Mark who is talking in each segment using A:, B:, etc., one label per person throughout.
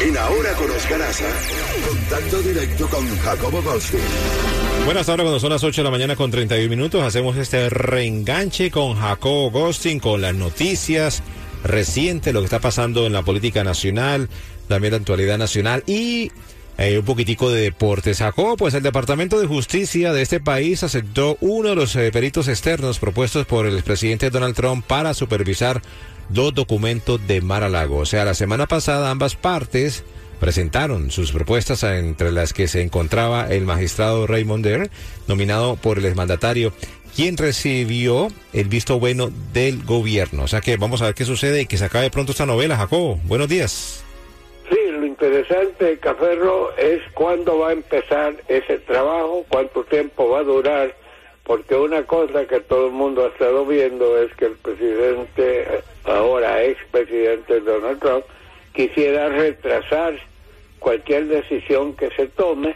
A: en Ahora con Oscar Aza, contacto directo con Jacobo Goldstein.
B: Buenas tardes, cuando son las 8 de la mañana con 31 minutos, hacemos este reenganche con Jacobo Gostin, con las noticias recientes, lo que está pasando en la política nacional, también la actualidad nacional y eh, un poquitico de deportes. Jacobo, pues el Departamento de Justicia de este país aceptó uno de los eh, peritos externos propuestos por el expresidente Donald Trump para supervisar dos documentos de Mar a. O sea, la semana pasada ambas partes presentaron sus propuestas entre las que se encontraba el magistrado Raymond Der, nominado por el exmandatario, quien recibió el visto bueno del gobierno. O sea que vamos a ver qué sucede y que se acabe pronto esta novela, Jacobo. Buenos días.
C: Sí, lo interesante, Caferro, es cuándo va a empezar ese trabajo, cuánto tiempo va a durar, porque una cosa que todo el mundo ha estado viendo es que el presidente, ahora expresidente Donald Trump, quisiera retrasar cualquier decisión que se tome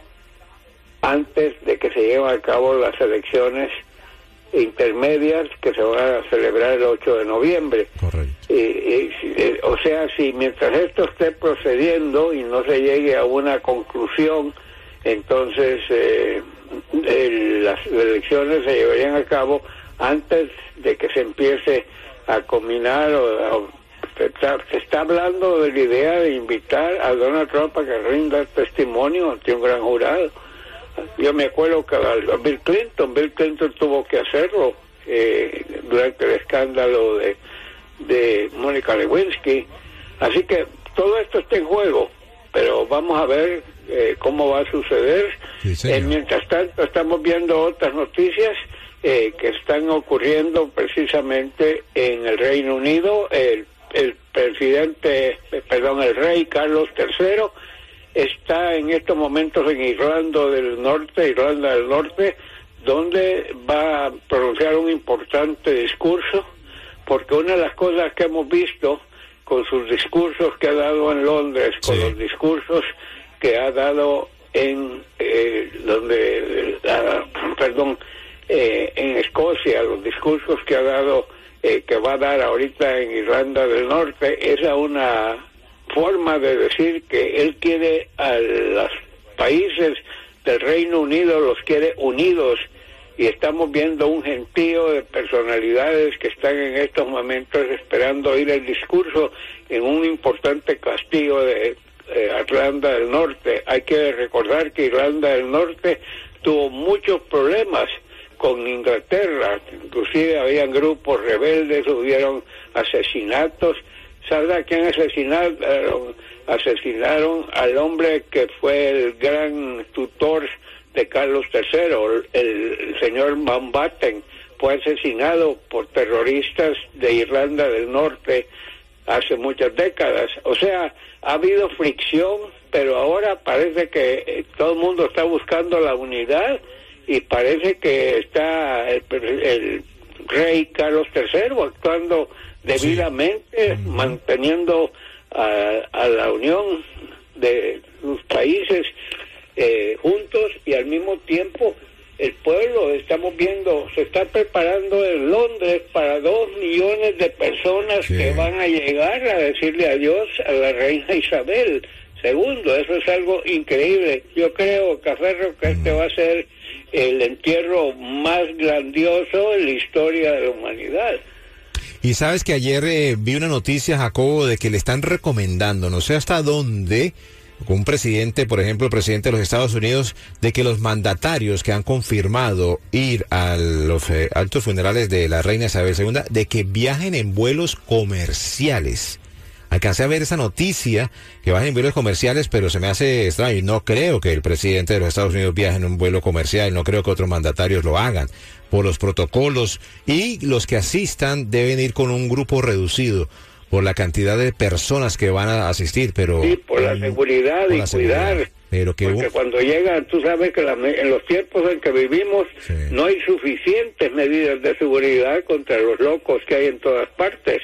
C: antes de que se lleven a cabo las elecciones intermedias que se van a celebrar el 8 de noviembre.
B: Correcto.
C: Y, o sea, si mientras esto esté procediendo y no se llegue a una conclusión, entonces eh, las elecciones se llevarían a cabo antes de que se empiece a combinar o, se está, hablando de la idea de invitar a Donald Trump a que rinda testimonio ante un gran jurado. Yo me acuerdo que a Bill Clinton, Bill Clinton tuvo que hacerlo eh, durante el escándalo de, de Mónica Lewinsky. Así que todo esto está en juego, pero vamos a ver eh, cómo va a suceder. Eh, mientras tanto, estamos viendo otras noticias que están ocurriendo precisamente en el Reino Unido. El el presidente, perdón, el rey Carlos III está en estos momentos en Irlanda del Norte, Irlanda del Norte, donde va a pronunciar un importante discurso, porque una de las cosas que hemos visto con sus discursos que ha dado en Londres, con los discursos que ha dado en eh, donde, perdón, eh, en Escocia, los discursos que ha dado eh, que va a dar ahorita en Irlanda del Norte es una forma de decir que él quiere a los países del Reino Unido, los quiere unidos y estamos viendo un gentío de personalidades que están en estos momentos esperando oír el discurso en un importante castillo de eh, Irlanda del Norte. Hay que recordar que Irlanda del Norte tuvo muchos problemas con Inglaterra, inclusive habían grupos rebeldes, hubieron asesinatos. ¿Sabe quién asesinaron? Asesinaron al hombre que fue el gran tutor de Carlos III, el, señor Mountbatten, fue asesinado por terroristas de Irlanda del Norte hace muchas décadas. O sea, ha habido fricción, pero ahora parece que eh, todo el mundo está buscando la unidad y parece que está el, rey Carlos III actuando debidamente, manteniendo a, la unión de los países eh, juntos y al mismo tiempo el pueblo, estamos viendo, se está preparando en Londres para dos millones de personas que van a llegar a decirle adiós a la reina Isabel II. Eso es algo increíble. Yo creo, Caferro, que este va a ser el entierro más grandioso en la historia de la humanidad.
B: Y sabes que ayer eh, vi una noticia, Jacobo, de que le están recomendando, no sé hasta dónde, un presidente, por ejemplo, presidente de los Estados Unidos, de que los mandatarios que han confirmado ir a los eh, altos funerales de la reina Isabel II, de que viajen en vuelos comerciales alcancé a ver esa noticia que va en vuelos comerciales, pero se me hace extraño. Y no creo que el presidente de los Estados Unidos viaje en un vuelo comercial, no creo que otros mandatarios lo hagan por los protocolos y los que asistan deben ir con un grupo reducido por la cantidad de personas que van a asistir, pero...
C: Sí, por la
B: mm,
C: seguridad
B: por
C: y
B: la seguridad.
C: cuidar.
B: Pero que
C: Porque cuando llegan, tú sabes que la en los tiempos en que vivimos
B: Sí.
C: no hay suficientes medidas de seguridad contra los locos que hay en todas partes,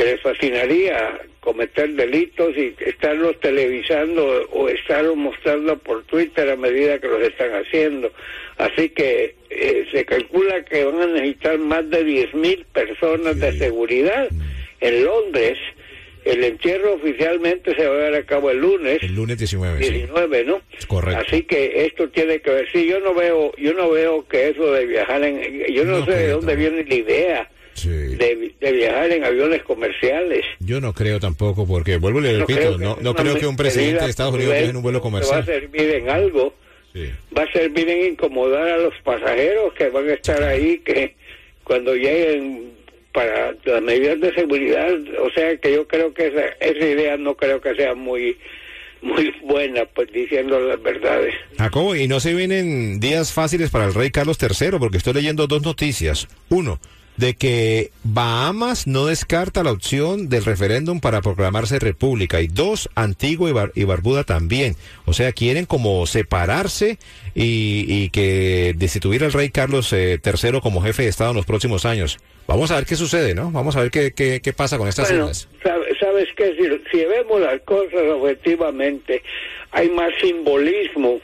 C: que les fascinaría cometer delitos y estarlos televisando o estarlos mostrando por Twitter a medida que los están haciendo. Así que eh, se calcula que van a necesitar más de 10.000 personas de seguridad en Londres. El entierro oficialmente se va a llevar a cabo el lunes.
B: el lunes 19, sí.
C: 19, ¿no?
B: Correcto.
C: Así que esto tiene que ver. Sí, yo no veo, yo no veo que eso de viajar en, yo no,
B: No
C: sé de dónde viene la idea
B: Sí.
C: de, de viajar en aviones comerciales.
B: Yo no creo tampoco, porque vuelvo y le
C: No
B: repito,
C: creo
B: no,
C: que
B: no creo que un presidente de Estados Unidos viaje en un vuelo
C: prudente Va a
B: comercial.
C: servir en algo.
B: Sí.
C: Va a servir en incomodar a los pasajeros que van a estar ahí, que cuando lleguen para las medidas de seguridad, o sea que yo creo que esa, esa idea no creo que sea muy muy buena, pues diciendo las verdades.
B: Jacobo, y no se vienen días fáciles para el rey Carlos III, porque estoy leyendo dos noticias. Uno, de que Bahamas no descarta la opción del referéndum para proclamarse república. Y dos, Antigua y, Bar- y Barbuda también. O sea, quieren como separarse y, y que destituir al rey Carlos eh, III como jefe de Estado en los próximos años. Vamos a ver qué sucede, ¿no? Vamos a ver qué, qué, qué pasa con estas
C: Bueno,
B: islas.
C: sabes que si, si vemos las cosas objetivamente, hay más simbolismo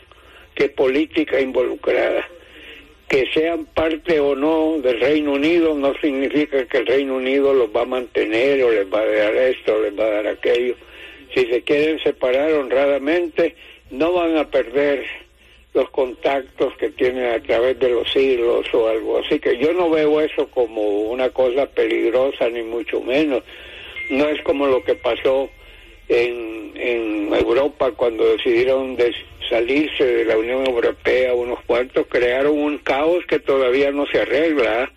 C: que política involucrada. Que sean parte o no del Reino Unido no significa que el Reino Unido los va a mantener o les va a dar esto o les va a dar aquello. Si se quieren separar honradamente, no van a perder los contactos que tienen a través de los siglos o algo. Así que yo no veo eso como una cosa peligrosa, ni mucho menos. No es como lo que pasó en, en Europa cuando decidieron des- salirse de la Unión Europea, unos cuantos crearon un caos que todavía no se arregla.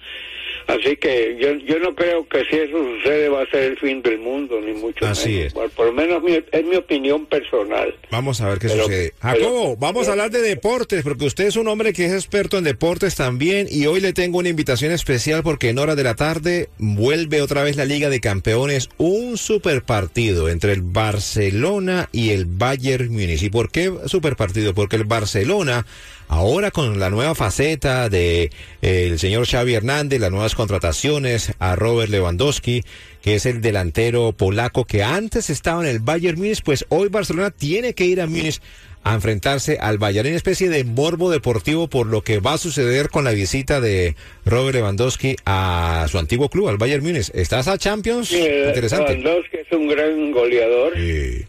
C: Así que yo, yo no creo que si eso sucede va a ser el fin del mundo, ni mucho
B: Así
C: menos.
B: es.
C: Por, por lo menos mi- es mi opinión personal.
B: Vamos a ver qué
C: Pero-
B: sucede.
C: pero-
B: Jacobo, vamos a hablar de deportes, porque usted es un hombre que es experto en deportes también, y hoy le tengo una invitación especial porque en hora de la tarde vuelve otra vez la Liga de Campeones, un super partido entre el Barcelona y el Bayern Múnich. ¿Y por qué super partido? Porque el Barcelona, ahora con la nueva faceta de eh, el señor Xavi Hernández, las nuevas contrataciones a Robert Lewandowski, que es el delantero polaco que antes estaba en el Bayern Múnich, pues hoy Barcelona tiene que ir a Múnich a enfrentarse al Bayern, una especie de morbo deportivo por lo que va a suceder con la visita de Robert Lewandowski a su antiguo club, al Bayern Múnich. ¿Estás a Champions?
C: Sí,
B: Interesante.
C: Lewandowski es un gran goleador
B: Sí.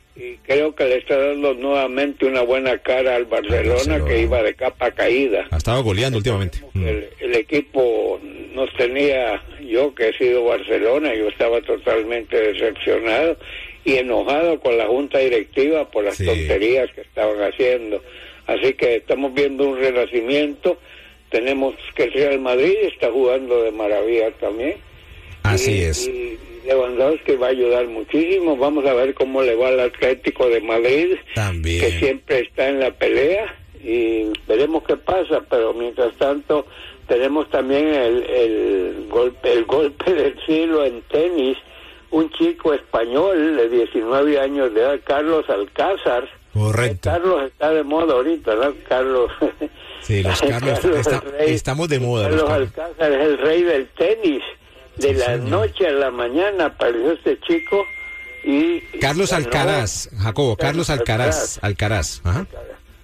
C: Creo que le está dando nuevamente una buena cara al Barcelona,
B: Barcelona.
C: que iba de capa caída.
B: Ha estado goleando últimamente.
C: El, el equipo nos tenía, yo que he sido Barcelona, yo estaba totalmente decepcionado y enojado con la junta directiva por las
B: Sí.
C: tonterías que estaban haciendo. Así que estamos viendo un renacimiento. Tenemos que el Real Madrid está jugando de maravilla también.
B: Así
C: Y-
B: es.
C: Y Lewandowski va a ayudar muchísimo. Vamos a ver cómo le va al Atlético de Madrid, que siempre está en la pelea. Y veremos qué pasa. Pero mientras tanto, tenemos también el, el golpe, el golpe del siglo en tenis. Un chico español de 19 años de edad, Carlos Alcázar.
B: Correcto.
C: Carlos está de moda ahorita, ¿no? Carlos.
B: Sí, los Carlos, está-
C: el rey.
B: estamos de moda, los
C: Carlos
B: Carlos.
C: Alcázar es el rey del tenis. De la noche a la mañana apareció este chico y...
B: Carlos Alcaraz, Jacobo, Carlos Alcaraz, Alcaraz.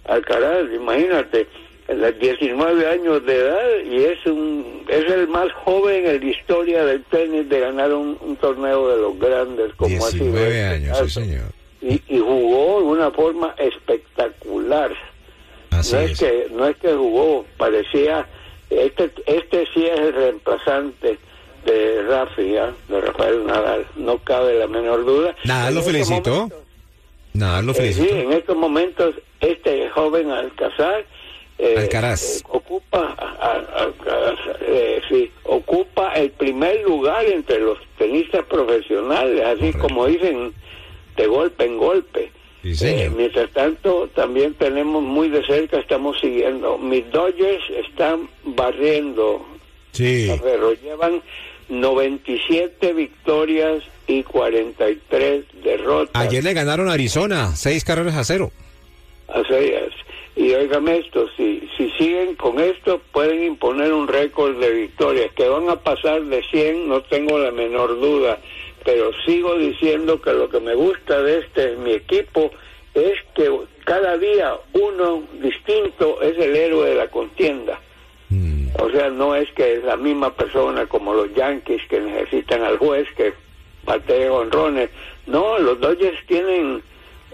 C: Alcaraz, imagínate, a los 19 años de edad y es un es el más joven en la historia del tenis de ganar un, un torneo de los grandes como ha sido
B: 19
C: este
B: años, sí señor.
C: y, y jugó de una forma espectacular.
B: Así
C: no
B: es.
C: es que no es que jugó, parecía este este sí es el reemplazante de Rafi, ¿ya? de Rafael Nadal, no cabe la menor duda.
B: Nadal lo felicitó.
C: momentos-
B: Nada, lo
C: eh, sí,
B: felicito.
C: en estos momentos este joven Alcázar eh,
B: Alcaraz.
C: eh, ocupa Alcaraz, eh, sí, ocupa el primer lugar entre los tenistas profesionales, así
B: Correcto.
C: como dicen de golpe en golpe.
B: Sí.
C: Eh, mientras tanto, también tenemos muy de cerca, estamos siguiendo. Mis Dodgers están barriendo
B: Sí.
C: pero llevan 97 victorias y 43 derrotas.
B: Ayer le ganaron a Arizona, seis carreras a cero.
C: Así es. Y óigame esto, si, si siguen con esto, pueden imponer un récord de victorias, que van a pasar de 100, no tengo la menor duda, pero sigo diciendo que lo que me gusta de este, mi equipo, es que cada día uno distinto es el héroe de la contienda. O sea, no es que es la misma persona como los Yankees que necesitan al juez que patee honrones. No, los Dodgers tienen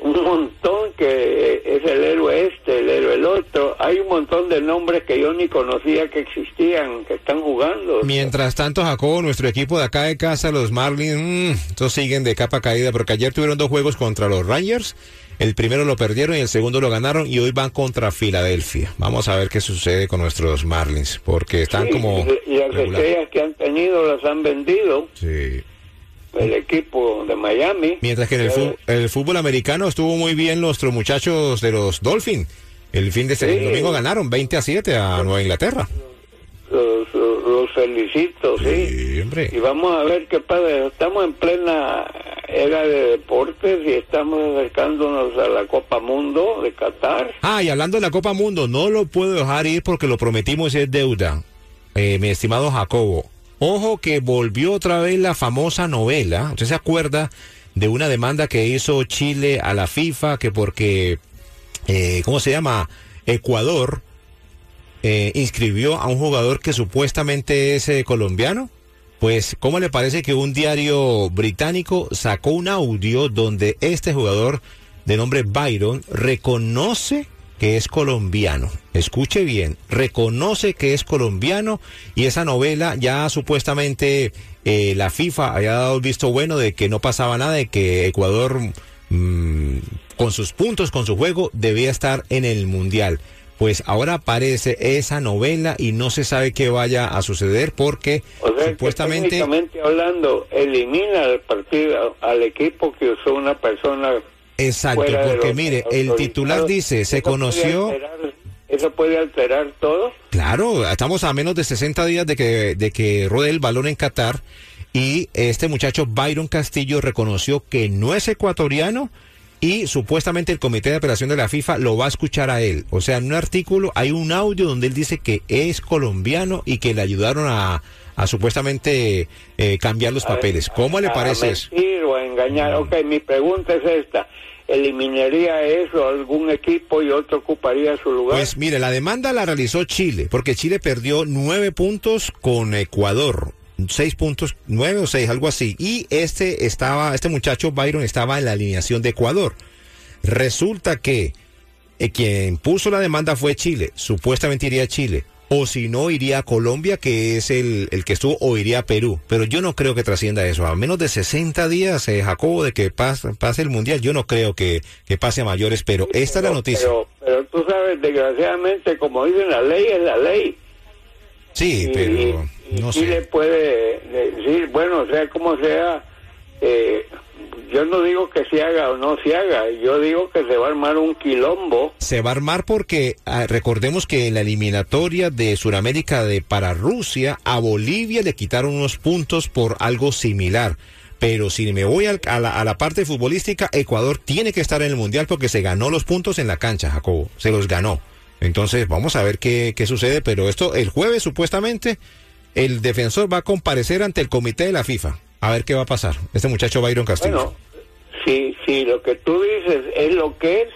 C: un montón que es el héroe este, el héroe el otro. Hay un montón de nombres que yo ni conocía que existían, que están jugando.
B: Mientras tanto, Jacobo, nuestro equipo de acá de casa, los Marlins, mmm, siguen de capa caída, porque ayer tuvieron dos juegos contra los Rangers. El primero lo perdieron y el segundo lo ganaron y hoy van contra Filadelfia. Vamos a ver qué sucede con nuestros Marlins, porque están
C: Sí,
B: como...
C: y, las estrellas que han tenido las han vendido
B: Sí.
C: el equipo de Miami.
B: Mientras que en el, fútbol americano estuvo muy bien nuestros muchachos de los Dolphins. El fin de semana
C: Sí.
B: domingo ganaron 20 a 7 a Nueva Inglaterra.
C: los, los felicito, sí. Y vamos a ver qué pasa. Estamos en plena era de deportes y estamos acercándonos a la Copa Mundo de Qatar.
B: Ah, y hablando de la Copa Mundo, no lo puedo dejar ir porque lo prometimos y es deuda. Eh, mi estimado Jacobo, ojo que volvió otra vez la famosa novela. ¿Usted se acuerda de una demanda que hizo Chile a la FIFA que porque, eh, ¿cómo se llama? Ecuador eh, inscribió a un jugador que supuestamente es eh, colombiano? Pues, ¿cómo le parece que un diario británico sacó un audio donde este jugador de nombre Byron reconoce que es colombiano? Escuche bien, reconoce que es colombiano y esa novela ya supuestamente eh, la FIFA había dado el visto bueno de que no pasaba nada, de que Ecuador mm, con sus puntos, con su juego, debía estar en el Mundial. Pues ahora aparece esa novela y no se sabe qué vaya a suceder porque
C: O sea,
B: supuestamente...
C: que hablando, elimina al partido, al equipo que usó una persona.
B: Exacto,
C: fuera de
B: porque mire, el titular dice, se
C: ¿Eso puede
B: conoció...
C: alterar- ¿Eso puede alterar todo?
B: Claro, estamos a menos de 60 días de que, de que rode el balón en Qatar y este muchacho Byron Castillo reconoció que no es ecuatoriano y supuestamente el comité de apelación de la FIFA lo va a escuchar a él. O sea, en un artículo hay un audio donde él dice que es colombiano y que le ayudaron a, a supuestamente eh, cambiar los papeles. ¿Cómo le
C: a
B: parece eso?
C: mentir o a engañar. Ok, mi pregunta es esta. ¿Eliminaría eso algún equipo y otro ocuparía su lugar?
B: Pues mire, la demanda la realizó Chile, porque Chile perdió nueve puntos con Ecuador. Seis puntos, nueve o seis, algo así. Y este estaba, este muchacho Byron estaba en la alineación de Ecuador. Resulta que eh, quien puso la demanda fue Chile. Supuestamente iría a Chile. O si no, iría a Colombia, que es el, el que estuvo, o iría a Perú. Pero yo no creo que trascienda eso. A menos de 60 días, eh, Jacobo, de que pase, pase el Mundial, yo no creo que, que pase a mayores. Pero esta es la noticia.
C: Pero, pero tú sabes, desgraciadamente, como dicen, la ley es la ley.
B: Sí,
C: Y-
B: pero
C: y
B: no
C: Chile
B: sé.
C: puede decir, bueno, sea como sea, eh, yo no digo que se haga o no se haga, yo digo que se va a armar un quilombo.
B: Se va a armar porque ah, recordemos que en la eliminatoria de Sudamérica de para Rusia a Bolivia le quitaron unos puntos por algo similar. Pero si me voy al- a, la, a la parte futbolística, Ecuador tiene que estar en el Mundial porque se ganó los puntos en la cancha, Jacobo. Se los ganó. Entonces vamos a ver qué, qué sucede. Pero esto, el jueves supuestamente, el defensor va a comparecer ante el comité de la FIFA. A ver qué va a pasar. Este muchacho Byron Castillo.
C: Bueno, si, si lo que tú dices es lo que es,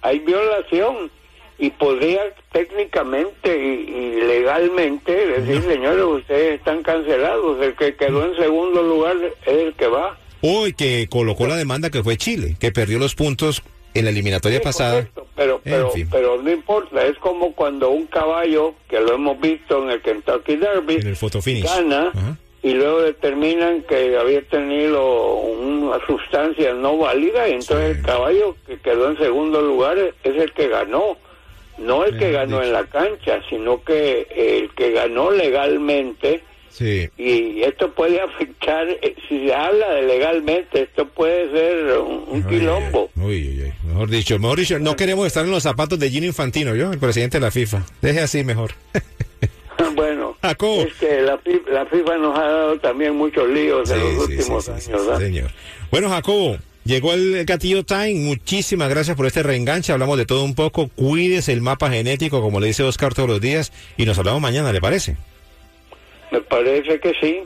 C: hay violación y podría técnicamente y, y legalmente decir, señores, ustedes están cancelados, el que quedó en segundo lugar es el que va.
B: Hoy que colocó la demanda que fue Chile, que perdió los puntos en la eliminatoria
C: Sí,
B: pasada.
C: correcto, pero,
B: En
C: pero,
B: fin.
C: pero no importa, es como cuando un caballo, que lo hemos visto en el Kentucky Derby,
B: En el fotofinish.
C: gana
B: Ajá.
C: y luego determinan que había tenido una sustancia no válida y entonces
B: Sí.
C: el caballo que quedó en segundo lugar es el que ganó. No el que ganó
B: dicho.
C: en la cancha, sino que el que ganó legalmente
B: Sí.
C: y esto puede afectar, eh, si se habla de legalmente, esto puede ser un, un quilombo.
B: Uy, uy, uy. Mejor dicho, mejor dicho, no queremos estar en los zapatos de Gino Infantino, yo, el presidente de la FIFA. Deje así mejor.
C: bueno, bueno.
B: Jacobo.
C: Es que la, Fi- la FIFA nos ha dado también muchos líos en
B: Sí,
C: los
B: sí,
C: últimos
B: sí,
C: años, ¿verdad?
B: señor. Bueno, Jacobo, llegó el Gatillo Time. Muchísimas gracias por este reenganche. Hablamos de todo un poco. Cuídese el mapa genético, como le dice Oscar todos los días. Y nos hablamos mañana, ¿le parece?
C: Me parece que sí.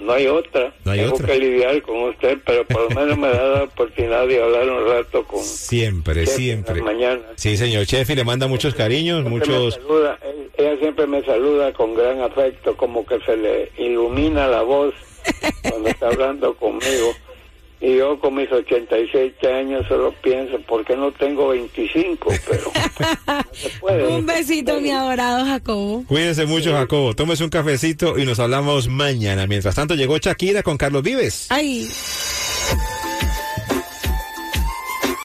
C: No hay otra.
B: No hay
C: Tengo
B: otra.
C: que lidiar con usted, pero por lo menos me da la oportunidad de hablar un rato con
B: Siempre, siempre.
C: mañana.
B: Sí, señor Chefi, le manda muchos cariños,
C: Siempre
B: muchos...
C: saluda, ella siempre me saluda con gran afecto, como que se le ilumina la voz cuando está hablando conmigo. Y yo con mis 86 años solo pienso, ¿por qué no tengo 25? Pero no se puede.
D: Un besito, mi adorado Jacobo.
B: Cuídense mucho, Jacobo. Tómese un cafecito y nos hablamos mañana. Mientras tanto, llegó Shakira con Carlos Vives.
D: Ay.